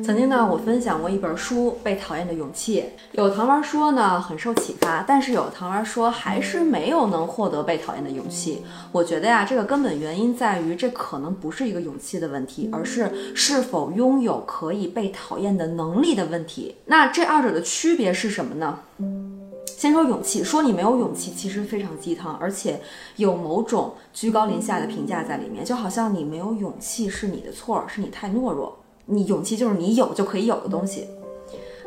曾经呢，我分享过一本书《被讨厌的勇气》，有糖丸说呢很受启发，但是有糖丸说还是没有能获得被讨厌的勇气。我觉得呀，这个根本原因在于这可能不是一个勇气的问题，而是是否拥有可以被讨厌的能力的问题。那这二者的区别是什么呢？先说勇气，说你没有勇气，其实非常鸡汤，而且有某种居高临下的评价在里面，就好像你没有勇气是你的错，是你太懦弱。你勇气就是你有就可以有的东西，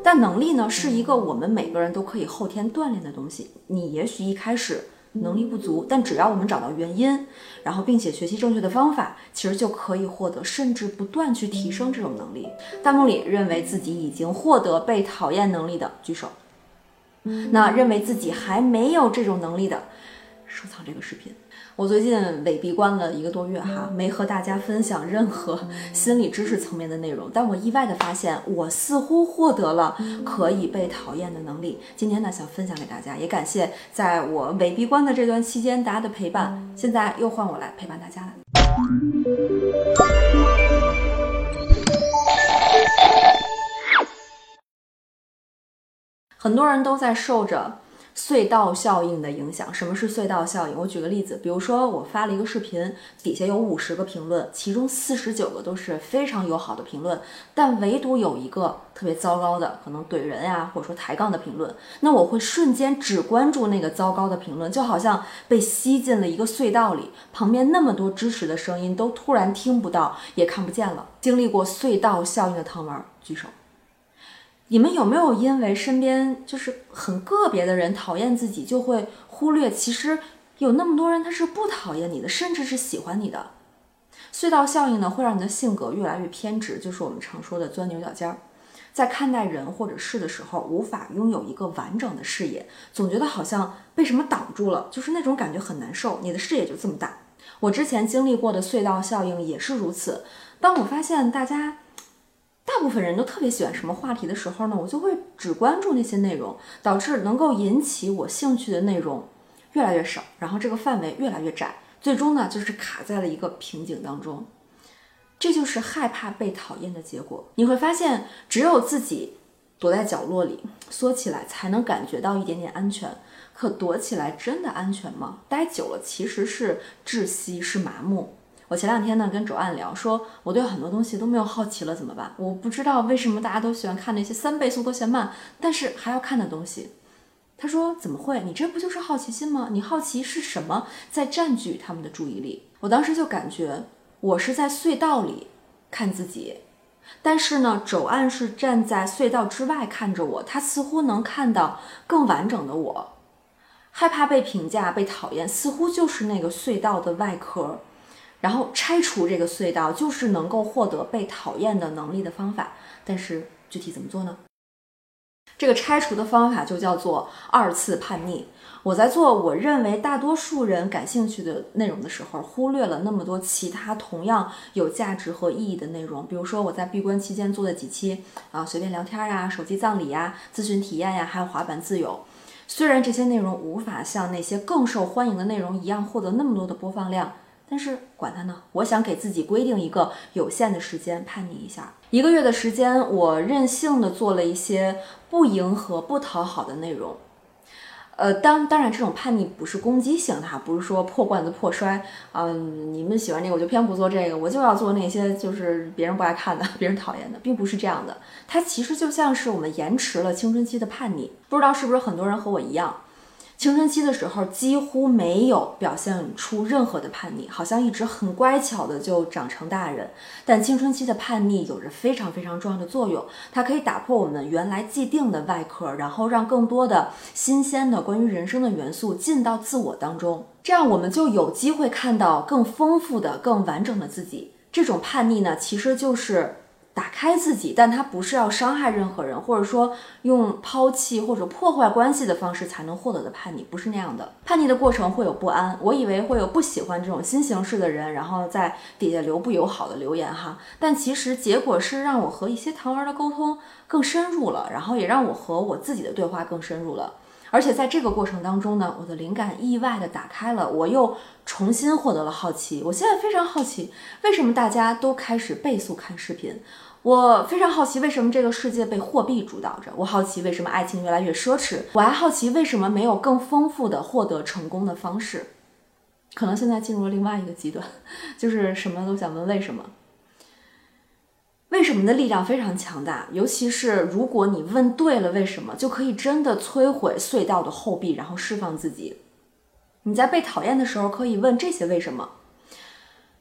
但能力呢，是一个我们每个人都可以后天锻炼的东西。你也许一开始能力不足，但只要我们找到原因，然后并且学习正确的方法，其实就可以获得，甚至不断去提升这种能力。弹幕里认为自己已经获得被讨厌能力的举手，那认为自己还没有这种能力的，收藏这个视频。我最近伪闭关了一个多月哈，没和大家分享任何 心理知识层面的内容，但我意外的发现，我似乎获得了可以被讨厌的能力。今天呢，想分享给大家，也感谢在我伪闭关的这段期间大家的陪伴。现在又换我来陪伴大家了。很多人都在受着。隧道效应的影响，什么是隧道效应？我举个例子，比如说我发了一个视频，底下有五十个评论，其中四十九个都是非常友好的评论，但唯独有一个特别糟糕的，可能怼人呀，或者说抬杠的评论，那我会瞬间只关注那个糟糕的评论，就好像被吸进了一个隧道里，旁边那么多支持的声音都突然听不到，也看不见了。经历过隧道效应的汤丸举手。你们有没有因为身边就是很个别的人讨厌自己，就会忽略其实有那么多人他是不讨厌你的，甚至是喜欢你的？隧道效应呢，会让你的性格越来越偏执，就是我们常说的钻牛角尖儿。在看待人或者事的时候，无法拥有一个完整的视野，总觉得好像被什么挡住了，就是那种感觉很难受。你的视野就这么大。我之前经历过的隧道效应也是如此。当我发现大家。大部分人都特别喜欢什么话题的时候呢，我就会只关注那些内容，导致能够引起我兴趣的内容越来越少，然后这个范围越来越窄，最终呢就是卡在了一个瓶颈当中。这就是害怕被讨厌的结果。你会发现，只有自己躲在角落里缩起来，才能感觉到一点点安全。可躲起来真的安全吗？待久了其实是窒息，是麻木。我前两天呢跟周岸聊，说我对很多东西都没有好奇了，怎么办？我不知道为什么大家都喜欢看那些三倍速都嫌慢，但是还要看的东西。他说怎么会？你这不就是好奇心吗？你好奇是什么在占据他们的注意力？我当时就感觉我是在隧道里看自己，但是呢，周岸是站在隧道之外看着我，他似乎能看到更完整的我。害怕被评价、被讨厌，似乎就是那个隧道的外壳。然后拆除这个隧道，就是能够获得被讨厌的能力的方法。但是具体怎么做呢？这个拆除的方法就叫做二次叛逆。我在做我认为大多数人感兴趣的内容的时候，忽略了那么多其他同样有价值和意义的内容。比如说我在闭关期间做的几期啊，随便聊天呀、手机葬礼呀、咨询体验呀，还有滑板自由。虽然这些内容无法像那些更受欢迎的内容一样获得那么多的播放量。但是管他呢，我想给自己规定一个有限的时间，叛逆一下。一个月的时间，我任性的做了一些不迎合、不讨好的内容。呃，当当然，这种叛逆不是攻击性的哈，不是说破罐子破摔。嗯，你们喜欢这个，我就偏不做这个，我就要做那些就是别人不爱看的、别人讨厌的，并不是这样的。它其实就像是我们延迟了青春期的叛逆。不知道是不是很多人和我一样？青春期的时候几乎没有表现出任何的叛逆，好像一直很乖巧的就长成大人。但青春期的叛逆有着非常非常重要的作用，它可以打破我们原来既定的外壳，然后让更多的新鲜的关于人生的元素进到自我当中，这样我们就有机会看到更丰富的、更完整的自己。这种叛逆呢，其实就是。打开自己，但他不是要伤害任何人，或者说用抛弃或者破坏关系的方式才能获得的叛逆，不是那样的。叛逆的过程会有不安，我以为会有不喜欢这种新形式的人，然后在底下留不友好的留言哈。但其实结果是让我和一些糖丸的沟通更深入了，然后也让我和我自己的对话更深入了。而且在这个过程当中呢，我的灵感意外的打开了，我又重新获得了好奇。我现在非常好奇，为什么大家都开始倍速看视频？我非常好奇，为什么这个世界被货币主导着？我好奇为什么爱情越来越奢侈？我还好奇为什么没有更丰富的获得成功的方式？可能现在进入了另外一个极端，就是什么都想问为什么。为什么的力量非常强大，尤其是如果你问对了为什么，就可以真的摧毁隧道的后壁，然后释放自己。你在被讨厌的时候，可以问这些为什么：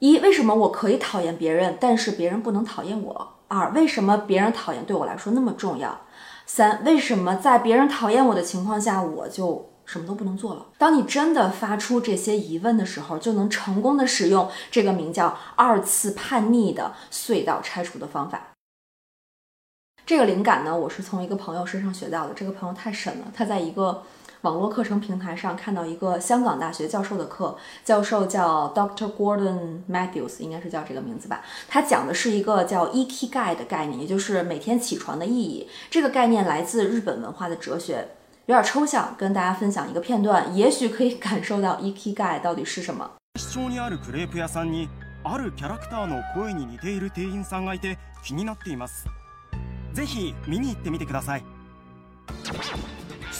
一，为什么我可以讨厌别人，但是别人不能讨厌我？二，为什么别人讨厌对我来说那么重要？三，为什么在别人讨厌我的情况下，我就？什么都不能做了。当你真的发出这些疑问的时候，就能成功的使用这个名叫“二次叛逆”的隧道拆除的方法。这个灵感呢，我是从一个朋友身上学到的。这个朋友太神了，他在一个网络课程平台上看到一个香港大学教授的课，教授叫 Dr. Gordon Matthews，应该是叫这个名字吧。他讲的是一个叫 “Ikigai” 的概念，也就是每天起床的意义。这个概念来自日本文化的哲学。有点抽象，跟大家分享一个片段，也许可以感受到 ikigai 到底是什么。市にあるクレープ屋さんにあるキャラクターの声に似ている店員さんがいて気になっています。ぜひ見に行ってみてください。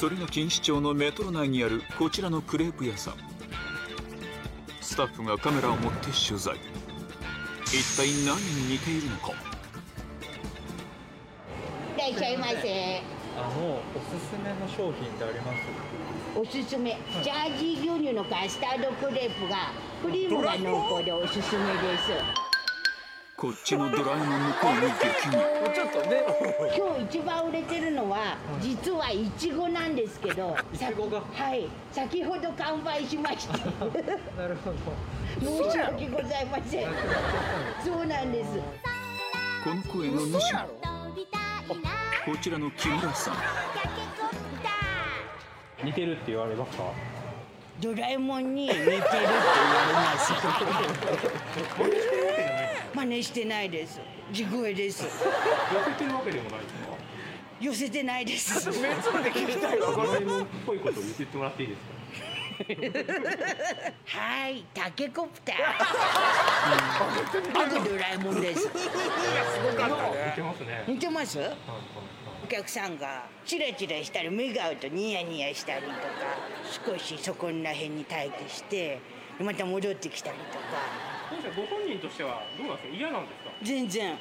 それが錦糸町のメトロ内にあるこちらのクレープ屋さん。スタッフがカメラを持って取材。一体何に似ているのか？いらっしゃいませ。あのおすすめの商品ってあります？おすすめ、ジャージー牛乳のカスタードクレープがクリームが濃厚でおすすめですこっちのドラえもんの声に激似。ちょっとね。今日一番売れてるのは実はいちごなんですけどいちごが。はい。先ほど完売しましたなるほど。申し訳ございません。そうなんです。この声の主。こちらの木村さん。似てるって言われますか？ドラえもんに似てるって言われます 真似してないです。地声です。寄せてるわけでもないですか？寄せてないです。ドラえもんっぽいこと言ってもらっていいですか？はい、タケコプター。僕ドラえもんです。似てますね。似てます？お客さんがチラチラしたり目が合うとニヤニヤしたりとか少しそこら辺に待機してまた戻ってきたりとかご本人としてはどうなんですか？嫌なんですか？全然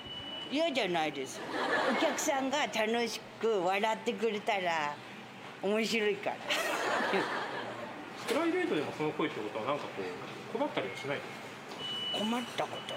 嫌じゃないです。お客さんが楽しく笑ってくれたら面白いから。プライベートでもその声ってことはなんかこう困ったりはしないですか？困ったこと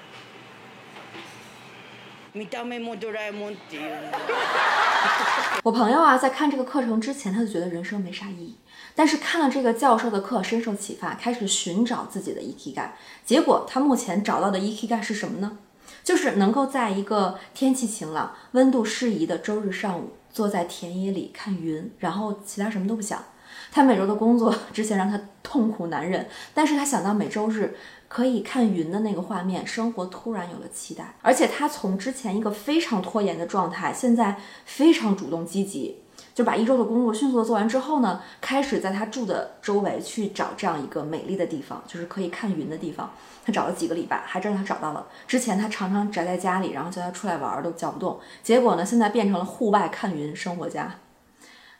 見た目もドラえもんっていうの我朋友啊，在看这个课程之前，他就觉得人生没啥意义。但是看了这个教授的课，深受启发，开始寻找自己的 ikigai。结果他目前找到的 ikigai 是什么呢？就是能够在一个天气晴朗、温度适宜的周日上午，坐在田野里看云，然后其他什么都不想。他每周的工作之前让他痛苦难忍，但是他想到每周日 可以看云的那个画面，生活突然有了期待。而且他从之前一个非常拖延的状态，现在非常主动积极，就把一周的工作迅速的做完之后呢，开始在他住的周围去找这样一个美丽的地方，就是可以看云的地方。他找了几个礼拜，还真的他找到了。之前他常常宅在家里，然后叫他出来玩都叫不动。结果呢，现在变成了户外看云生活家。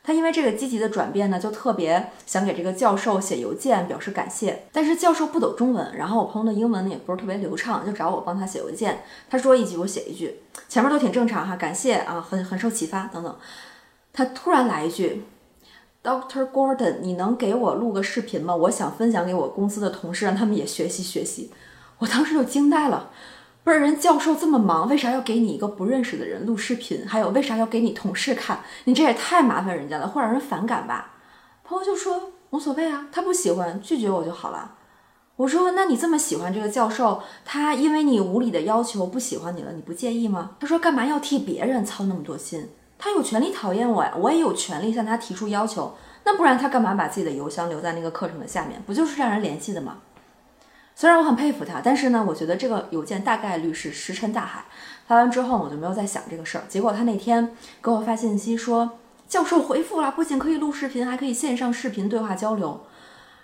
他因为这个积极的转变呢，就特别想给这个教授写邮件表示感谢。但是教授不懂中文，然后我朋友的英文呢也不是特别流畅，就找我帮他写邮件。他说一句我写一句，前面都挺正常哈，感谢啊，很很受启发等等。他突然来一句，Doctor Gordon，你能给我录个视频吗？我想分享给我公司的同事，让他们也学习学习。我当时就惊呆了。不是人教授这么忙，为啥要给你一个不认识的人录视频？还有为啥要给你同事看？你这也太麻烦人家了，会让人反感吧？朋友就说无所谓啊，他不喜欢拒绝我就好了。我说那你这么喜欢这个教授，他因为你无理的要求不喜欢你了，你不介意吗？他说干嘛要替别人操那么多心？他有权利讨厌我呀，我也有权利向他提出要求。那不然他干嘛把自己的邮箱留在那个课程的下面？不就是让人联系的吗？虽然我很佩服他，但是呢，我觉得这个邮件大概率是石沉大海。发完之后，我就没有再想这个事儿。结果他那天给我发信息说，教授回复了，不仅可以录视频，还可以线上视频对话交流。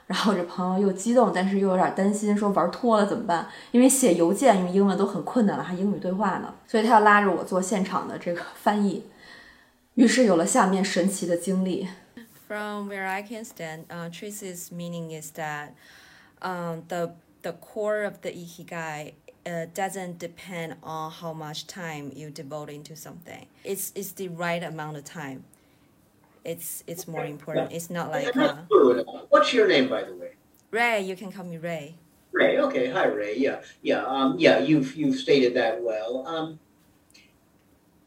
然后这朋友又激动，但是又有点担心，说玩脱了怎么办？因为写邮件用英文都很困难了，还英语对话呢，所以他要拉着我做现场的这个翻译。于是有了下面神奇的经历。From where I can stand, uh, Tracy's meaning is that um, the the core of the ikigai uh, doesn't depend on how much time you devote into something. It's it's the right amount of time. It's it's more important. It's not like uh. What's your name, by the way? Ray. You can call me Ray. Ray. Okay. Hi, Ray. Yeah. Yeah. Um, yeah. You've you've stated that well. Um,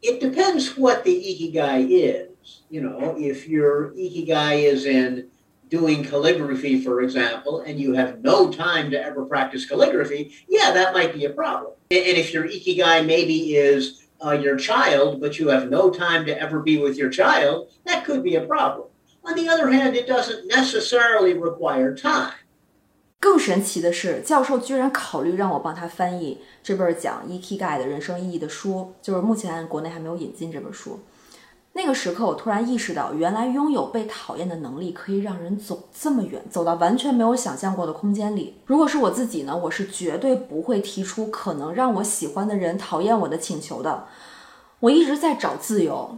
it depends what the ikigai is. You know, if your ikigai is in doing calligraphy, for example, and you have no time to ever practice calligraphy, yeah, that might be a problem. And and if your ikigai maybe is uh, your child, but you have no time to ever be with your child, that could be a problem. On the other hand, it doesn't necessarily require time. 更神奇的是，教授居然考虑让我帮他翻译这本讲 Ikigai 的人生意义的书，就是目前国内还没有引进这本书。 那个时刻，我突然意识到，原来拥有被讨厌的能力可以让人走这么远，走到完全没有想象过的空间里。如果是我自己呢，我是绝对不会提出可能让我喜欢的人讨厌我的请求的。我一直在找自由，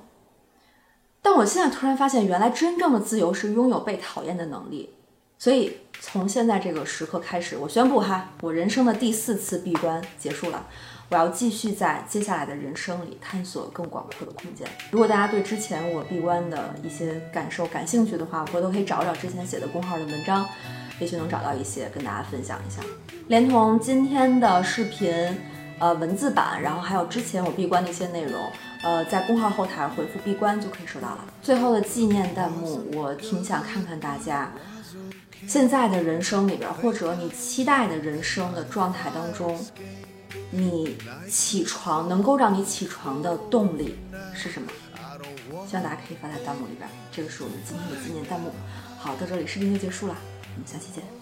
但我现在突然发现，原来真正的自由是拥有被讨厌的能力。所以从现在这个时刻开始，我宣布哈，我人生的第四次闭关结束了。我要继续在接下来的人生里探索更广阔的空间。如果大家对之前我闭关的一些感受感兴趣的话，回头可以找找之前写的公号的文章，也许能找到一些跟大家分享一下。连同今天的视频，呃，文字版，然后还有之前我闭关的一些内容，呃，在公号后台回复“闭关”就可以收到了。最后的纪念弹幕，我挺想看看大家。现在的人生里边，或者你期待的人生的状态当中，你起床能够让你起床的动力是什么？希望大家可以发在弹幕里边。这个是我们今天的纪念弹幕。好，到这里视频就结束了，我们下期见。